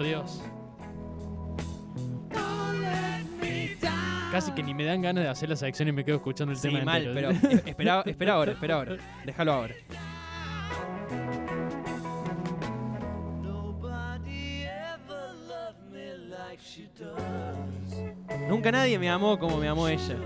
por Dios. Casi que ni me dan ganas de hacer la sección y me quedo escuchando el Sí, tema mal, entero. pero espera, espera ahora, espera ahora. Déjalo ahora. Nunca nadie me amó como me amó ella.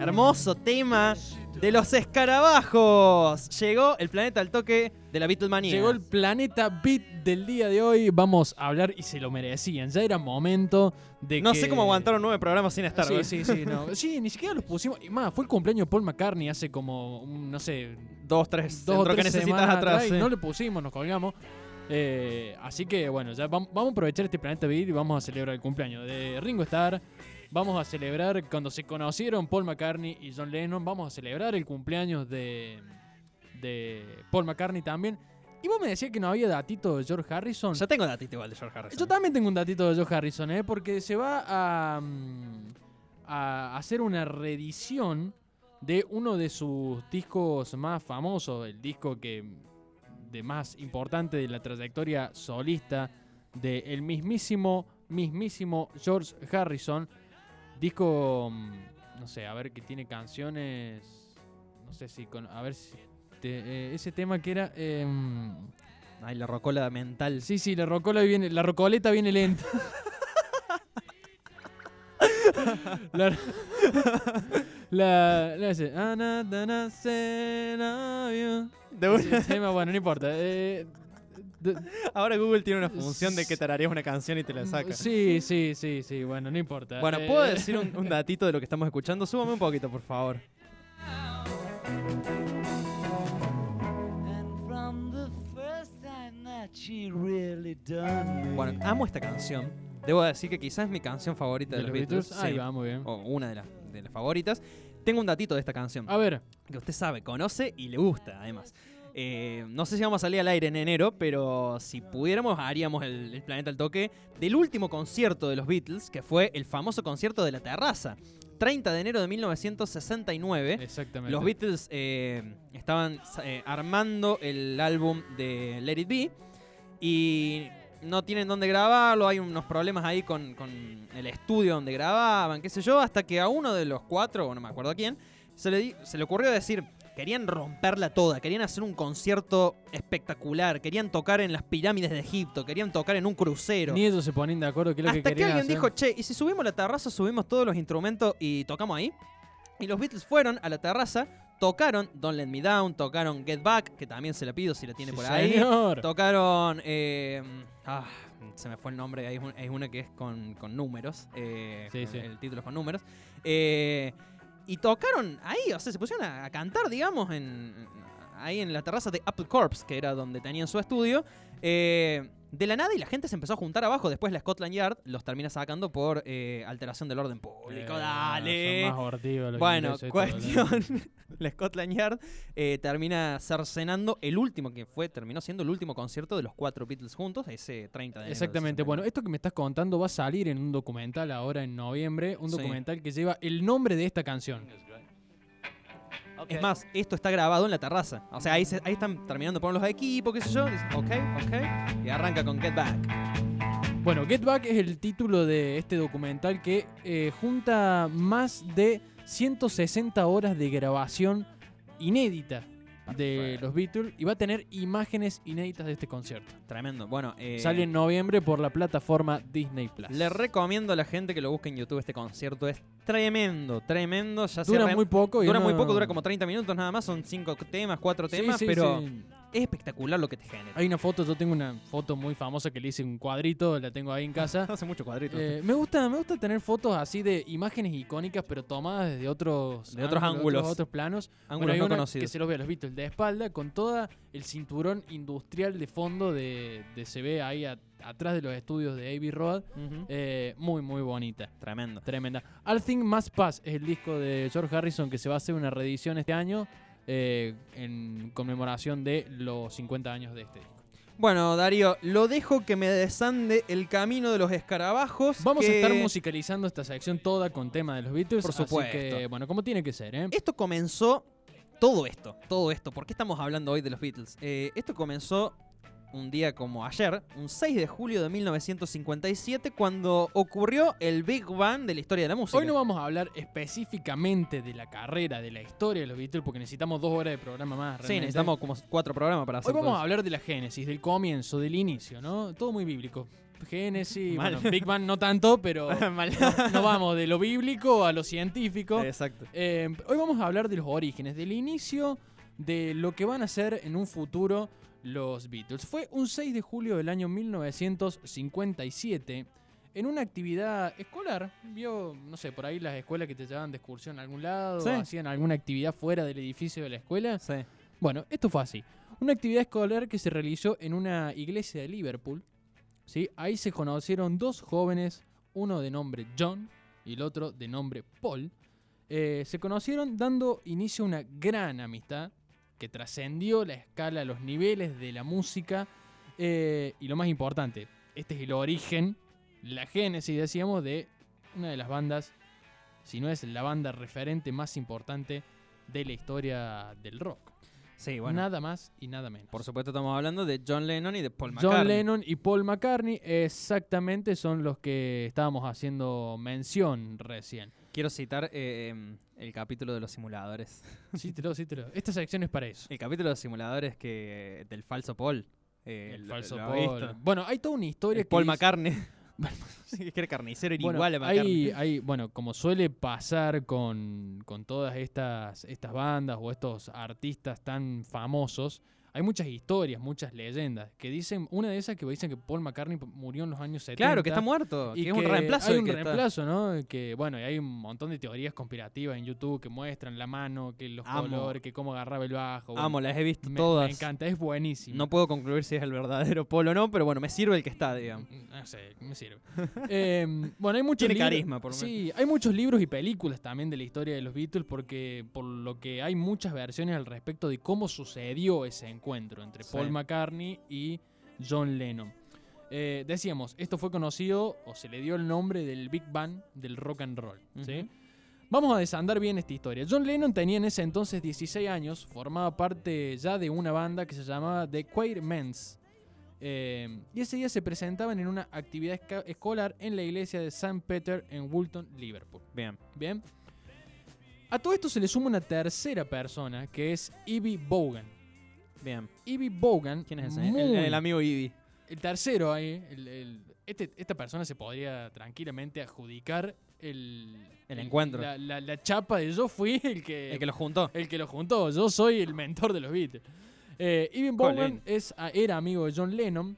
Hermoso tema de los escarabajos. Llegó el planeta al toque de la Beatlemanía. Llegó el planeta Beat del día de hoy. Vamos a hablar y se lo merecían. Ya era momento de No que- sé cómo aguantaron nueve programas sin estar. Sí, güey. sí, sí, no. Sí, ni siquiera los pusimos. Y más, fue el cumpleaños de Paul McCartney hace como, no sé, Dos, tres. dos dentro que tres necesitas atrás. y no le pusimos, nos colgamos. Eh, así que bueno, ya vam- vamos a aprovechar este planeta Beat y vamos a celebrar el cumpleaños de Ringo Starr. Vamos a celebrar cuando se conocieron Paul McCartney y John Lennon. Vamos a celebrar el cumpleaños de, de Paul McCartney también. Y vos me decías que no había datito de George Harrison. Ya tengo datito igual de George Harrison. Yo también tengo un datito de George Harrison, ¿eh? porque se va a, mm, a hacer una reedición de uno de sus discos más famosos, el disco que de más importante de la trayectoria solista del el mismísimo, mismísimo George Harrison. Disco, mm, no sé, a ver que tiene canciones, no sé si con, a ver si te- eh, ese tema que era... em, Ay, la rocola mental. Sí, sí, la rocola viene, la rocoleta viene lenta. la, la, la ese. De una- tema, bueno, no importa. eh, Ahora Google tiene una función de que tarareas una canción y te la saca. sí, sí, sí, sí, bueno, no importa. Bueno, Eh, ¿puedo decir un, un datito de lo que estamos escuchando? Súbame un poquito, por favor. Bueno, amo esta canción. Debo decir que quizás es mi canción favorita de, los Beatles. Ahí sí. va, muy bien. O una de, las de las favoritas. Tengo un datito de esta canción. A ver, Que usted sabe, conoce y le gusta, además. Eh, no sé si vamos a salir al aire en enero, pero si pudiéramos, haríamos el, el Planeta al Toque del último concierto de los Beatles, que fue el famoso concierto de la terraza. 30 de enero de 1969. exactamente. Los Beatles eh, estaban eh, armando el álbum de Let It Be y no tienen dónde grabarlo, hay unos problemas ahí con, con el estudio donde grababan, qué sé yo, hasta que a uno de los cuatro, o no me acuerdo a quién, se le, se le ocurrió decir, querían romperla toda, querían hacer un concierto espectacular, querían tocar en las pirámides de Egipto, querían tocar en un crucero. Ni ellos se ponen de acuerdo qué es lo Hasta que que, querían alguien hacer. dijo, che, ¿y si subimos la terraza, subimos todos los instrumentos y tocamos ahí? Y los Beatles fueron a la terraza, tocaron Don't Let Me Down, tocaron Get Back, que también se la pido si la tiene Sí, por ahí. señor. Tocaron... eh, ah, se me fue el nombre, hay, un- hay una que es con, con números. eh, Sí, sí. El título es con números. Eh, y tocaron ahí, o sea, se pusieron a, cantar, digamos, en, ahí en la terraza de Apple Corps, que era donde tenían su estudio. eh, de la nada y la gente se empezó a juntar abajo. Después la Scotland Yard los termina sacando por eh, alteración del orden público. Eh, Dale. son más abortivos los Bueno, cuestión. la Scotland Yard eh, termina cercenando el último que fue, terminó siendo el último concierto de los cuatro Beatles juntos, ese 30 de Exactamente. Bueno, 69. esto que me estás contando va a salir en un documental ahora en noviembre, un Sí. documental que lleva el nombre de esta canción. Es más, esto está grabado en la terraza. O sea, ahí, se- ahí están terminando de poner los equipos, qué sé yo. Dicen, ok, ok. Y arranca con Get Back. Bueno, Get Back es el título de este documental que eh, junta más de 160 horas de grabación inédita de los Beatles y va a tener imágenes inéditas de este concierto. Tremendo. Bueno, eh, Sale en noviembre por la plataforma Disney Plus. le recomiendo a la gente que lo busque en YouTube este concierto. Es tremendo, tremendo. Ya Dura muy poco. y dura muy poco, dura como 30 minutos nada más. Son 5 temas, 4 Sí, temas, sí, pero sí. Es espectacular lo que te genera. Hay una foto, yo tengo una foto muy famosa que le hice un cuadrito, la tengo ahí en casa. Hace mucho cuadrito. Eh, me gusta me gusta tener fotos así de imágenes icónicas pero tomadas desde otros De otros ángulos. otros, otros planos Ángulos Bueno, hay no una conocidos. que se los ve a los Beatles de espalda con todo el cinturón industrial de fondo de, de se ve ahí a- atrás de los estudios de Abbey Road. Eh, muy muy bonita Tremendo. tremenda All Things Must Pass es el disco de George Harrison que se va a hacer una reedición este año eh, en conmemoración de los 50 años de este disco Bueno, Darío, lo dejo que me desande el camino de los escarabajos. Vamos que a estar musicalizando esta sección toda con tema de los Beatles. Por así supuesto. que, bueno, como tiene que ser, ¿eh? Esto comenzó. Todo esto, todo esto. ¿Por qué estamos hablando hoy de los Beatles? Eh, esto comenzó un día como ayer, un 6 de julio de 1957, cuando ocurrió el Big Bang de la historia de la música. Hoy no vamos a hablar específicamente de la carrera, de la historia de los Beatles, porque necesitamos dos horas de programa más. Sí, necesitamos como cuatro programas para hacer Hoy vamos todo a hablar de la génesis, del comienzo, del inicio, ¿no? Todo muy bíblico. Génesis, bueno, Big Bang no tanto, pero eso. Mal. no, no vamos de lo bíblico a lo científico. Exacto. Eh, hoy vamos a hablar de los orígenes, del inicio, de lo que van a ser en un futuro los Beatles. Fue un 6 de julio del año 1957, en una actividad escolar. Vio, no sé, por ahí las escuelas que te llevaban de excursión a algún lado, Sí. hacían alguna actividad fuera del edificio de la escuela. Sí. Bueno, esto fue así. Una actividad escolar que se realizó en una iglesia de Liverpool. ¿sí? Ahí se conocieron dos jóvenes, uno de nombre John y el otro de nombre Paul. Eh, se conocieron dando inicio a una gran amistad que trascendió la escala, los niveles de la música. eh, y lo más importante, este es el origen, la génesis, decíamos, de una de las bandas, si no es la banda referente más importante de la historia del rock. Sí, bueno. Nada más y nada menos. Por supuesto estamos hablando de John Lennon y de Paul McCartney. John Lennon y Paul McCartney exactamente son los que estábamos haciendo mención recién. Quiero citar eh, em, el capítulo de los simuladores. Cítelo, cítelo. Esta sección es para eso. El capítulo de los simuladores que del falso Paul. Eh, El lo- falso lo Paul. Bueno, hay toda una historia El que Paul McCartney. Sí, que era carnicero, era Bueno, igual a McCartney. hay, hay- bueno, como suele pasar con, con todas estas, estas bandas o estos artistas tan famosos, hay muchas historias, muchas leyendas que dicen, una de esas que dicen que Paul McCartney murió en los años 70. Claro, que está muerto. Y que es un reemplazo. Hay un que está- reemplazo, ¿no? Que bueno, y hay un montón de teorías conspirativas en YouTube que muestran la mano, que los Amo. colores, que cómo agarraba el bajo. bueno, Amo, las he visto me, todas. me encanta, es buenísimo. No puedo concluir si es el verdadero Paul o no, pero bueno, me sirve el que está, digamos. Mm, No sé, me sirve. Eh, bueno, hay muchos Tiene libros- carisma, por lo Sí, hay muchos libros y películas también de la historia de los Beatles, porque por lo que hay muchas versiones al respecto de cómo sucedió ese encuentro entre Sí. Paul McCartney y John Lennon. Eh, decíamos, esto fue conocido o se le dio el nombre del Big Bang del rock and roll. Vamos a desandar bien esta historia. John Lennon tenía en ese entonces 16 años, formaba parte ya de una banda que se llamaba The Quatermans. Eh, y ese día se presentaban en una actividad escolar en la iglesia de St. Peter en Woolton, Liverpool. Bien. Bien. A todo esto se le suma una tercera persona que es Ivy Bogan. Bien. Ivy Bogan. ¿Quién es ese? muy- El, el amigo Ivy. el tercero ahí, el- el- este- esta persona se podría tranquilamente adjudicar el, El encuentro. La, la- la chapa de yo fui el que, El que lo juntó. el que lo juntó. Yo soy el mentor de los Beatles. Eh, Bogan Colin. es, a- era amigo de John Lennon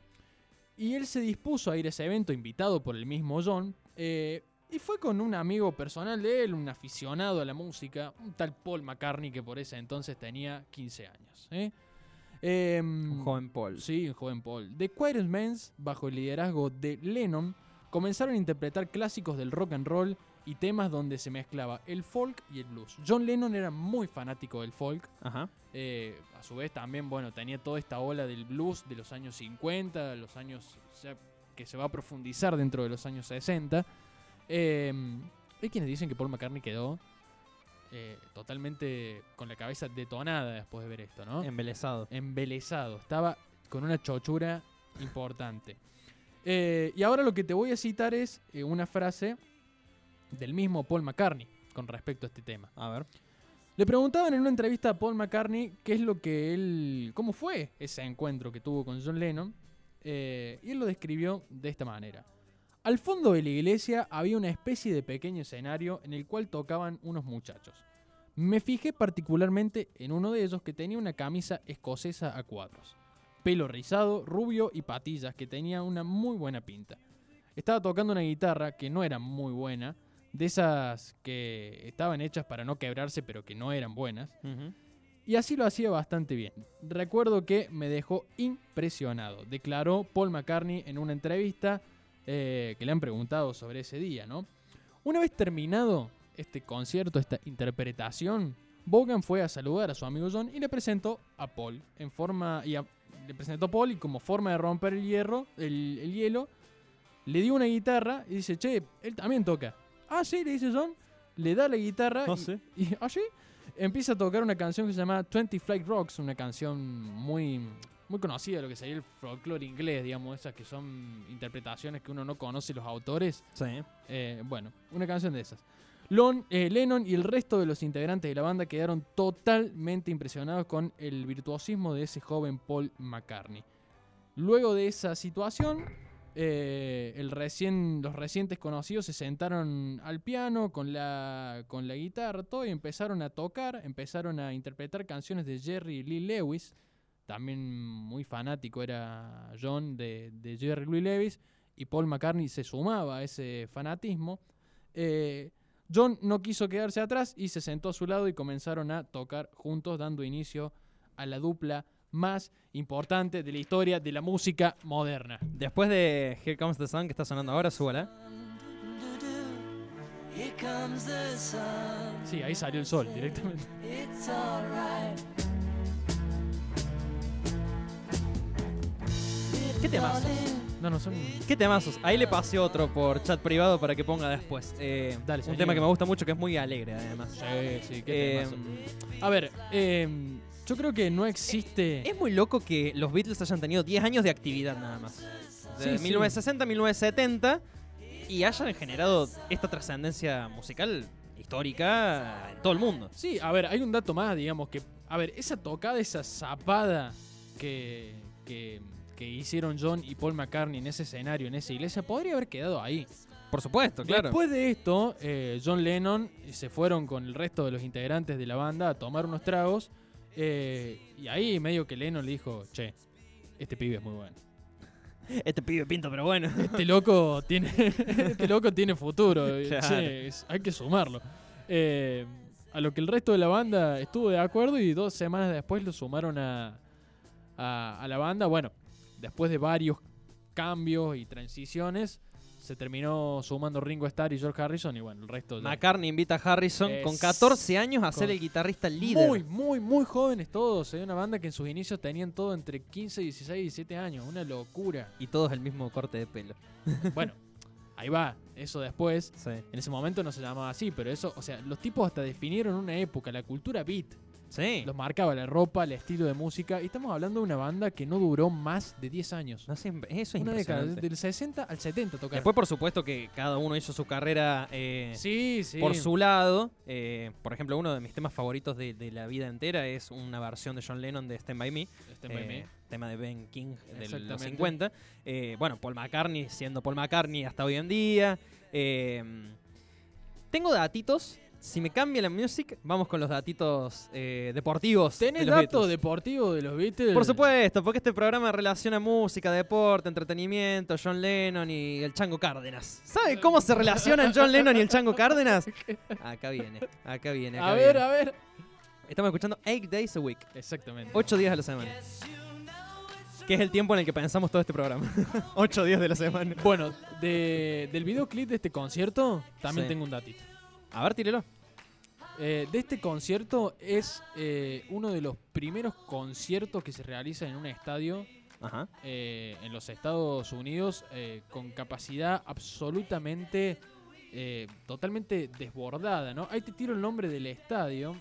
y él se dispuso a ir a ese evento invitado por el mismo John. eh, y fue con un amigo personal de él, un aficionado a la música, un tal Paul McCartney que por ese entonces tenía 15 años. ¿eh? Em, Un joven Paul. Sí, un joven Paul. The Quartermans, bajo el liderazgo de Lennon, comenzaron a interpretar clásicos del rock and roll y temas donde se mezclaba el folk y el blues. John Lennon era muy fanático del folk. Ajá. eh, a su vez también, bueno, tenía toda esta ola del blues de los años 50, los años que se va a profundizar dentro de los años 60. Eh, hay quienes dicen que Paul McCartney quedó eh, totalmente con la cabeza detonada después de ver esto, ¿no? Embelesado. embelesado. Estaba con una chochura importante. Eh, y ahora lo que te voy a citar es eh, una frase del mismo Paul McCartney con respecto a este tema. A ver. Le preguntaban en una entrevista a Paul McCartney qué es lo que él. cómo fue ese encuentro que tuvo con John Lennon. y él lo describió de esta manera. Al fondo de la iglesia había una especie de pequeño escenario en el cual tocaban unos muchachos. Me fijé particularmente en uno de ellos que tenía una camisa escocesa a cuadros, pelo rizado, rubio y patillas que tenía una muy buena pinta. Estaba tocando una guitarra que no era muy buena, de esas que estaban hechas para no quebrarse pero que no eran buenas, y así lo hacía bastante bien. Recuerdo que me dejó impresionado, declaró Paul McCartney en una entrevista eh, que le han preguntado sobre ese día, ¿no? Una vez terminado este concierto, esta interpretación, Bogan fue a saludar a su amigo John y le presentó a Paul en forma y a- le presentó a Paul y como forma de romper el hierro, el, el hielo, le dio una guitarra y dice, che, él también toca. Ah, sí, le dice John, le da la guitarra No y- y, ¿ah, sí? empieza a tocar una canción que se llama 20 Flight Rocks, una canción muy muy conocida de lo que sería el folclore inglés, digamos, esas que son interpretaciones que uno no conoce los autores. Sí. Eh, bueno, una canción de esas. Lon- eh, Lennon y el resto de los integrantes de la banda quedaron totalmente impresionados con el virtuosismo de ese joven Paul McCartney. Luego de esa situación, eh, el recién, los recientes conocidos se sentaron al piano con la, con la guitarra todo, y empezaron a tocar, empezaron a interpretar canciones de Jerry Lee Lewis. También muy fanático era John de, de Jerry Lee Lewis y Paul McCartney se sumaba a ese fanatismo. Eh, John no quiso quedarse atrás y se sentó a su lado y comenzaron a tocar juntos, dando inicio a la dupla más importante de la historia de la música moderna. Después de Here Comes the Sun, que está sonando ahora, súbala. Here comes the sun. Sí, ahí salió el sol directamente. ¿Qué temazos? No, no son. ¿Qué temazos? Ahí le pasé otro por chat privado para que ponga después. Eh, Dale, un tema que me gusta mucho, que es muy alegre, además. Sí, sí, qué Eh. A ver, eh, yo creo que no existe. es muy loco que los Beatles hayan tenido 10 años de actividad nada más. De Sí, sí. 1960 a 1970 y hayan generado esta trascendencia musical histórica en todo el mundo. Sí, a ver, hay un dato más, digamos, que, a ver, esa tocada, esa zapada que, que, que hicieron John y Paul McCartney en ese escenario, en esa iglesia, podría haber quedado ahí. Por supuesto, claro. Después de esto, eh, John Lennon se fueron con el resto de los integrantes de la banda a tomar unos tragos, eh, y ahí medio que Lennon le dijo, che, este pibe es muy bueno. Este pibe pinto, pero bueno. Este loco tiene, este loco tiene futuro. Claro. Che, es- hay que sumarlo. Eh, a lo que el resto de la banda estuvo de acuerdo y dos semanas después lo sumaron a, a, a la banda. Bueno, después de varios cambios y transiciones, se terminó sumando Ringo Starr y George Harrison y bueno, el resto ya- McCartney invita a Harrison con Es- 14 años a ser el guitarrista líder. Muy, muy, muy jóvenes todos. Hay una banda que en sus inicios tenían todo entre 15, 16 y 17 años. Una locura. Y todos el mismo corte de pelo. Bueno, ahí va. Eso después Sí. En ese momento no se llamaba así, pero eso, o sea, los tipos hasta definieron una época, la cultura beat. Sí. Los marcaba la ropa, el estilo de música. Y estamos hablando de una banda que no duró más de 10 años. No sé, eso es una década, del 60 al 70 tocaron. Después, por supuesto, que cada uno hizo su carrera eh, sí, sí. por su lado. Eh, por ejemplo, uno de mis temas favoritos de, de la vida entera es una versión de John Lennon de Stand By Me. Stand By eh, Me. Tema de Ben King de los Exactamente. 50. Eh, bueno, Paul McCartney siendo Paul McCartney hasta hoy en día. Tengo datitos. Si me cambia la music, vamos con los datitos eh, deportivos. ¿Tenés de datos deportivos de los Beatles? Por supuesto, porque este programa relaciona música, deporte, entretenimiento, John Lennon y el Chango Cárdenas. ¿Sabe cómo se relacionan John Lennon y el Chango Cárdenas? Acá viene, acá viene. Acá A ver, a ver. Estamos escuchando 8 Days a Week, Exactamente. 8 días a la semana. Que es el tiempo en el que pensamos todo este programa. 8 días de la semana. Bueno, de- del videoclip de este concierto también Sí. tengo un datito. A ver, tírelo. Eh, de este concierto es eh, uno de los primeros conciertos que se realiza en un estadio Ajá. eh, en los Estados Unidos eh, con capacidad absolutamente, eh, totalmente desbordada, ¿no? Ahí te tiro el nombre del estadio,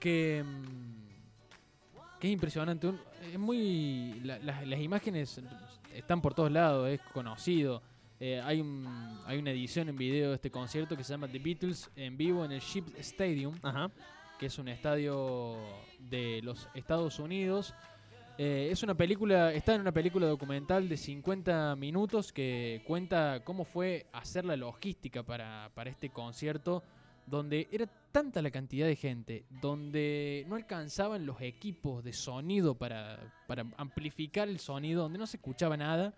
que, mm, que es impresionante. Un- Es muy, la- las- las imágenes están por todos lados, es conocido. Eh, hay, un- hay una edición en video de este concierto que se llama The Beatles en vivo en el Ship Stadium Ajá. que es un estadio de los Estados Unidos. Eh, es una película, está en una película documental de 50 minutos que cuenta cómo fue hacer la logística para, para este concierto, donde era tanta la cantidad de gente, donde no alcanzaban los equipos de sonido para, para amplificar el sonido, donde no se escuchaba nada,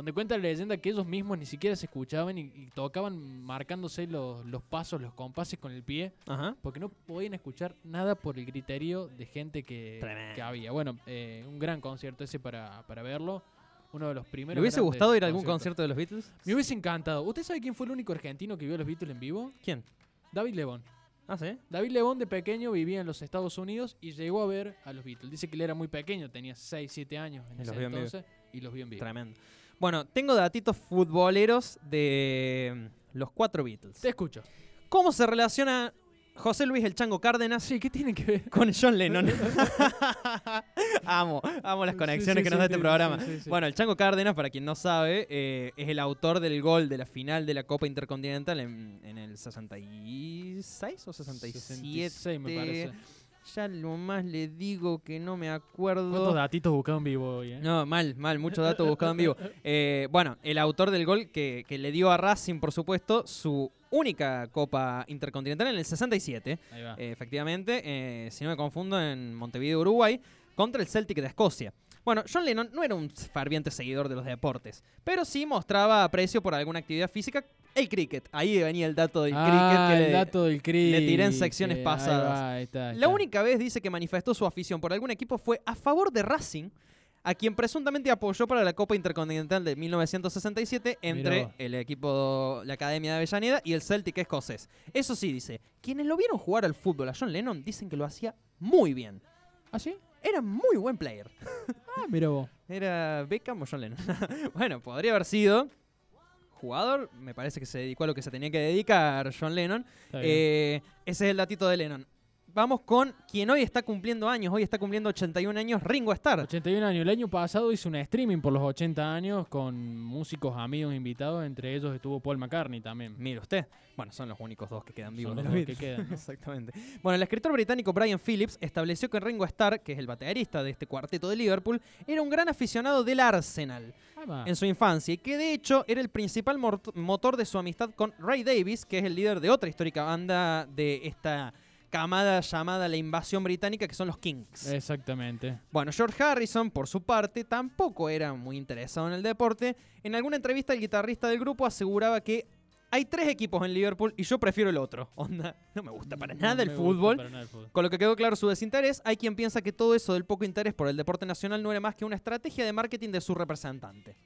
donde cuenta la leyenda que ellos mismos ni siquiera se escuchaban y, y tocaban marcándose los, los pasos, los compases con el pie Ajá. porque no podían escuchar nada por el criterio de gente que, que había. Bueno, eh, un gran concierto ese para, para verlo. Uno de los primeros. ¿Le hubiese gustado ir a algún concierto de los Beatles? Me hubiese encantado. ¿Usted sabe quién fue el único argentino que vio a los Beatles en vivo? ¿Quién? David Lebón. Ah, sí. David Lebón de pequeño vivía en los Estados Unidos y llegó a ver a los Beatles. Dice que él era muy pequeño, tenía 6, 7 años en Y ese en entonces y los vio en vivo. Tremendo. Bueno, tengo datitos futboleros de mm, los cuatro Beatles. Te escucho. ¿Cómo se relaciona José Luis El Chango Cárdenas Sí, ¿qué tiene que ver? con John Lennon. amo, amo las conexiones Sí, sí, que nos da este programa. Bueno, el Chango Cárdenas, para quien no sabe, eh, es el autor del gol de la final de la Copa Intercontinental en, en el 66 o 67. 66 me parece. Ya lo más le digo que no me acuerdo. ¿Cuántos datitos buscado en vivo hoy? eh? No, mal, mal, mucho dato buscado en vivo. Eh, bueno, el autor del gol que, que le dio a Racing, por supuesto, su única Copa Intercontinental en el 67, Ahí va. eh, efectivamente, eh, si no me confundo, en Montevideo, Uruguay, contra el Celtic de Escocia. Bueno, John Lennon no era un ferviente seguidor de los deportes, pero sí mostraba aprecio por alguna actividad física. El cricket, ahí venía el dato del ah, cricket que el le- dato del cricket. tiré en secciones pasadas. va, ahí está, ahí La única vez dice que manifestó su afición por algún equipo fue a favor de Racing, a quien presuntamente apoyó para la Copa Intercontinental de 1967 entre el equipo, la Academia de Avellaneda y el Celtic escocés. Eso sí, dice, quienes lo vieron jugar al fútbol a John Lennon dicen que lo hacía muy bien. ¿Ah, sí? Era muy buen player. Ah, mira vos. Era Beckham o John Lennon. bueno, podría haber sido jugador. Me parece que se dedicó a lo que se tenía que dedicar John Lennon. Eh, ese es el datito de Lennon. Vamos con quien hoy está cumpliendo años. Hoy está cumpliendo 81 años, Ringo Starr. 81 años. El año pasado hizo una streaming por los 80 años con músicos amigos invitados. Entre ellos estuvo Paul McCartney también. Mire usted. Bueno, son los únicos dos que quedan vivos. Son los los dos que quedan. ¿no? Exactamente. Bueno, el escritor británico Brian Phillips estableció que Ringo Starr, que es el baterista de este cuarteto de Liverpool, era un gran aficionado del Arsenal en su infancia y que de hecho era el principal motor de su amistad con Ray Davis, que es el líder de otra histórica banda de esta camada llamada la invasión británica, que son los Kings. Exactamente. Bueno, George Harrison, por su parte, tampoco era muy interesado en el deporte. En alguna entrevista, el guitarrista del grupo aseguraba que hay tres equipos en Liverpool y yo prefiero el otro. Onda, no me gusta para No nada el fútbol. para nada el fútbol. Con lo que quedó claro su desinterés, hay quien piensa que todo eso del poco interés por el deporte nacional no era más que una estrategia de marketing de su representante.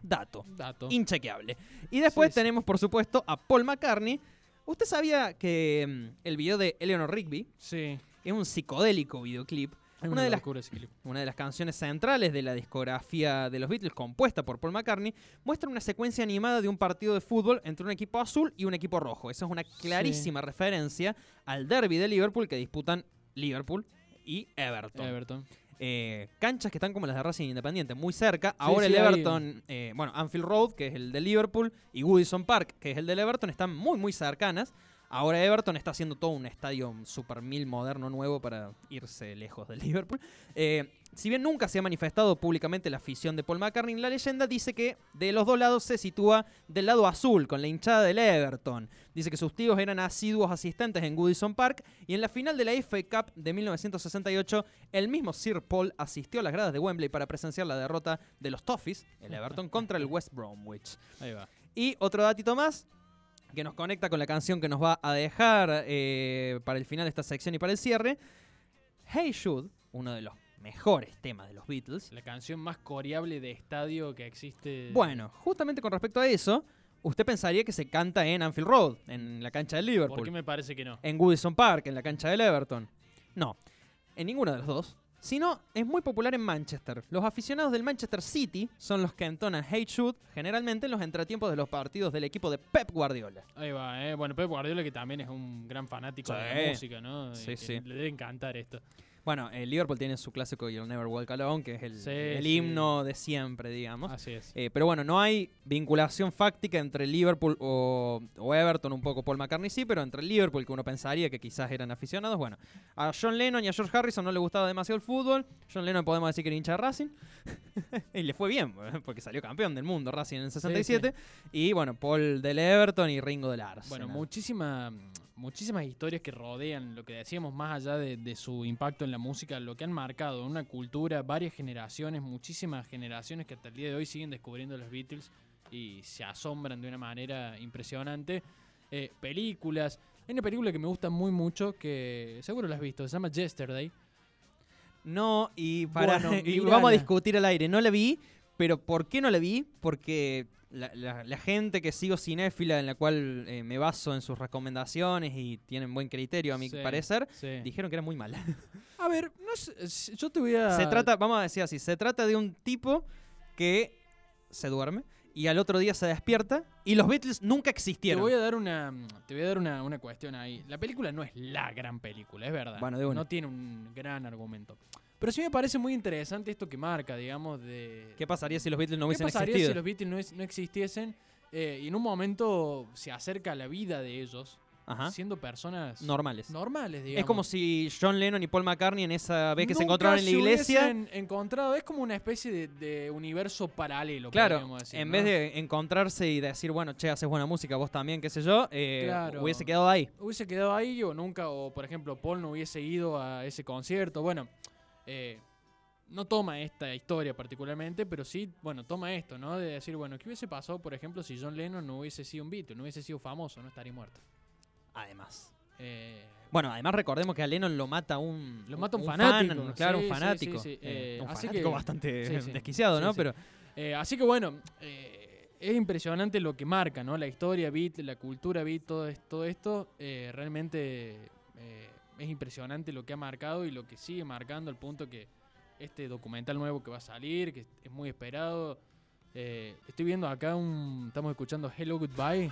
Dato. Dato. Inchequeable. Y después sí. tenemos, por supuesto, a Paul McCartney. ¿Usted sabía que mm, el video de Eleanor Rigby Sí. es un psicodélico videoclip? Una de las locura ese clip. una de las canciones centrales de la discografía de los Beatles, compuesta por Paul McCartney, muestra una secuencia animada de un partido de fútbol entre un equipo azul y un equipo rojo. Esa es una clarísima referencia al derby de Liverpool que disputan Liverpool y Everton. Everton. Eh, canchas que están como las de Racing Independiente, muy cerca. Ahora sí, el Everton, eh, bueno, Anfield Road, que es el de Liverpool, y Woodison Park, que es el del Everton, están muy, muy cercanas. Ahora Everton está haciendo todo un estadio super mil moderno nuevo para irse lejos del Liverpool. Eh, si bien nunca se ha manifestado públicamente la afición de Paul McCartney, la leyenda dice que de los dos lados se sitúa del lado azul, con la hinchada del Everton. Dice que sus tíos eran asiduos asistentes en Goodison Park y en la final de la FA Cup de 1968, el mismo Sir Paul asistió a las gradas de Wembley para presenciar la derrota de los Toffees, el Everton, contra el West Bromwich. Ahí va. Y otro datito más que nos conecta con la canción que nos va a dejar eh, para el final de esta sección y para el cierre. Hey Jude, uno de los mejores temas de los Beatles. La canción más coreable de estadio que existe. Bueno, justamente con respecto a eso, usted pensaría que se canta en Anfield Road, en la cancha del ¿por Liverpool. qué me parece que no? en Goodison Park, en la cancha del Everton. No, en ninguna de las dos. Sino es muy popular en Manchester. Los aficionados del Manchester City son los que entonan Hey Jude generalmente en los entretiempos de los partidos del equipo de Pep Guardiola. Ahí va, eh. Bueno, Pep Guardiola que también es un gran fanático de la música, ¿no? Sí, que sí. Le debe encantar esto. Bueno, el Liverpool tiene su clásico You'll Never Walk Alone, que es el, Sí, el sí. himno de siempre, digamos. Así es. Eh, pero bueno, no hay vinculación fáctica entre Liverpool o, o Everton, un poco Paul McCartney sí, pero entre Liverpool, que uno pensaría que quizás eran aficionados. Bueno, a John Lennon y a George Harrison no le gustaba demasiado el fútbol. John Lennon podemos decir que era hincha de Racing. y le fue bien, porque salió campeón del mundo Racing en el 67. Y bueno, Paul del Everton y Ringo del Arsenal. Bueno, muchísima, muchísimas historias que rodean lo que decíamos más allá de, de su impacto en la música, lo que han marcado una cultura, varias generaciones, muchísimas generaciones que hasta el día de hoy siguen descubriendo los Beatles y se asombran de una manera impresionante. Eh, películas. Hay una película que me gusta muy mucho que seguro la has visto, se llama Yesterday. No, y para Bueno, y vamos a discutir al aire. No la vi, pero ¿por qué no la vi? Porque la, la- la gente que sigo cinéfila, en la cual eh, me baso en sus recomendaciones y tienen buen criterio, a mi Sí, parecer, sí. dijeron que era muy mala. A ver, no sé, yo te voy a... Se trata, vamos a decir así, se trata de un tipo que se duerme y al otro día se despierta y los Beatles nunca Te existieron. voy a dar una, te voy a dar una, una cuestión ahí. La película no es la gran película, es verdad. Bueno, de. No tiene un gran argumento. Pero sí me parece muy interesante esto que marca, digamos, de... ¿Qué pasaría si los Beatles no ¿Qué hubiesen pasaría existido? si los Beatles no, es- no existiesen eh, y en un momento se acerca a la vida de ellos, Ajá. siendo personas Normales. normales, digamos. Es como si John Lennon y Paul McCartney en esa vez que se encontraron en la iglesia, encontrado, es como una especie de, de universo paralelo, claro, podríamos decir, en ¿no? vez de encontrarse y decir, bueno, che, haces buena música, vos también, qué sé yo, eh, Claro. hubiese quedado ahí. hubiese quedado ahí o nunca, o por ejemplo, Paul no hubiese ido a ese concierto. Bueno, eh, no toma esta historia particularmente, pero sí, bueno, toma esto, ¿no? De decir, bueno, ¿qué hubiese pasado, por ejemplo, si John Lennon no hubiese sido un Beatle, no hubiese sido famoso, no estaría muerto? Además. Eh, Bueno, además recordemos que a Lennon lo mata un... Lo mata un fan, fanático, claro, sí, un fanático. sí, sí, Eh, un así fanático que- bastante desquiciado, ¿no? Pero eh, así que bueno, eh, es impresionante lo que marca, ¿no? La historia Beat, la cultura Beat, todo, es- todo esto, realmente es impresionante lo que ha marcado y lo que sigue marcando al punto que este documental nuevo que va a salir, que es muy esperado. eh, estoy viendo acá un. Estamos escuchando Hello Goodbye.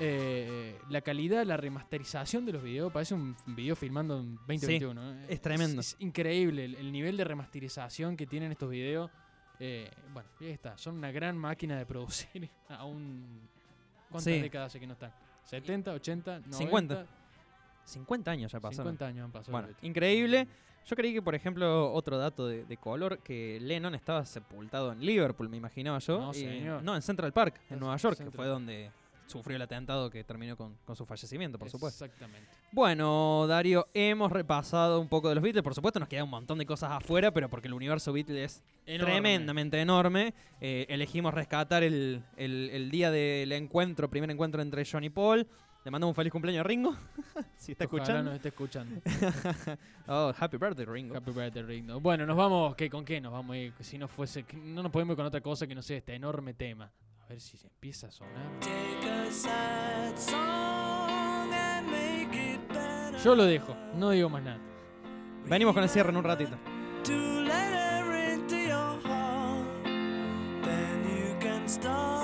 Eh, la calidad, la remasterización de los videos, parece un video filmando en 2021. ¿eh? es tremendo. Es, increíble el, el nivel de remasterización que tienen estos videos. Eh, bueno, ahí está. Son una gran máquina de producir aún. ¿Cuántas Sí. décadas hace que no están? ¿70, 80, 90? 50. 50 años ya pasaron. 50 años han pasado. Bueno, increíble. Yo creí que, por ejemplo, otro dato de, de color, que Lennon estaba sepultado en Liverpool, me imaginaba yo. No, y- señor. no, en Central Park, en Nueva York, que fue donde sufrió el atentado que terminó con, con su fallecimiento, por supuesto. Exactamente. Bueno, Dario, hemos repasado un poco de los Beatles. Por supuesto, nos queda un montón de cosas afuera, pero porque el universo Beatles es Enorme. tremendamente enorme. Eh, elegimos rescatar el, el- el día del encuentro, primer encuentro entre John y Paul. Le mandamos un feliz cumpleaños a Ringo, si está Ojalá escuchando. nos esté escuchando. Oh, happy birthday, Ringo. Happy birthday, Ringo. Bueno, nos vamos. ¿qué, ¿Con qué nos vamos a ir? Si no fuese. No nos podemos ir con otra cosa que no sea este enorme tema. A ver si se empieza a sonar. Take a sad song and make it better. Yo lo dejo, no digo más nada. Venimos con el cierre en un ratito. to let her into your heart. Then you can start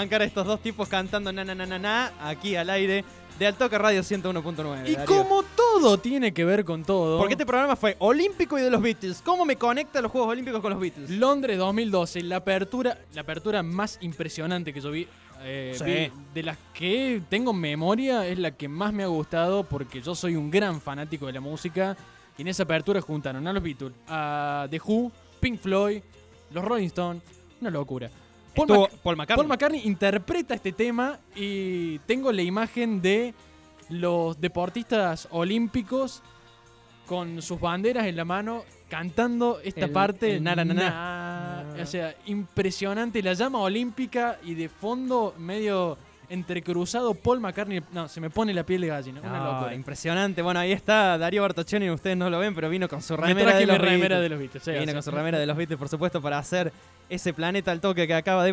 bancar a estos dos tipos cantando na na na na na aquí al aire de Altoque Radio 101.9. Y Darío. como todo tiene que ver con todo. Porque este programa fue olímpico y de los Beatles. ¿Cómo me conecta los Juegos Olímpicos con los Beatles? Londres 2012, la apertura, la apertura más impresionante que yo vi, eh, Sí. vi, de las que tengo memoria, es la que más me ha gustado porque yo soy un gran fanático de la música. Y en esa apertura juntaron a los Beatles, a The Who, Pink Floyd, los Rolling Stones, una locura. Paul, Estuvo Mac- Paul McCartney. Paul McCartney interpreta este tema y tengo la imagen de los deportistas olímpicos con sus banderas en la mano cantando esta El- parte. el na, na, na, na. na. O sea, impresionante. La llama olímpica y de fondo medio entrecruzado Paul McCartney. No, se me pone la piel de gallina. Una locura. impresionante. Bueno, ahí está Darío Bartoccioni. Ustedes no lo ven, pero vino con su Me remera de los remera Beatles. de los Beatles. sí, Vino o sea, con su remera de los Beatles, por supuesto, para hacer ese planeta al toque que acaba de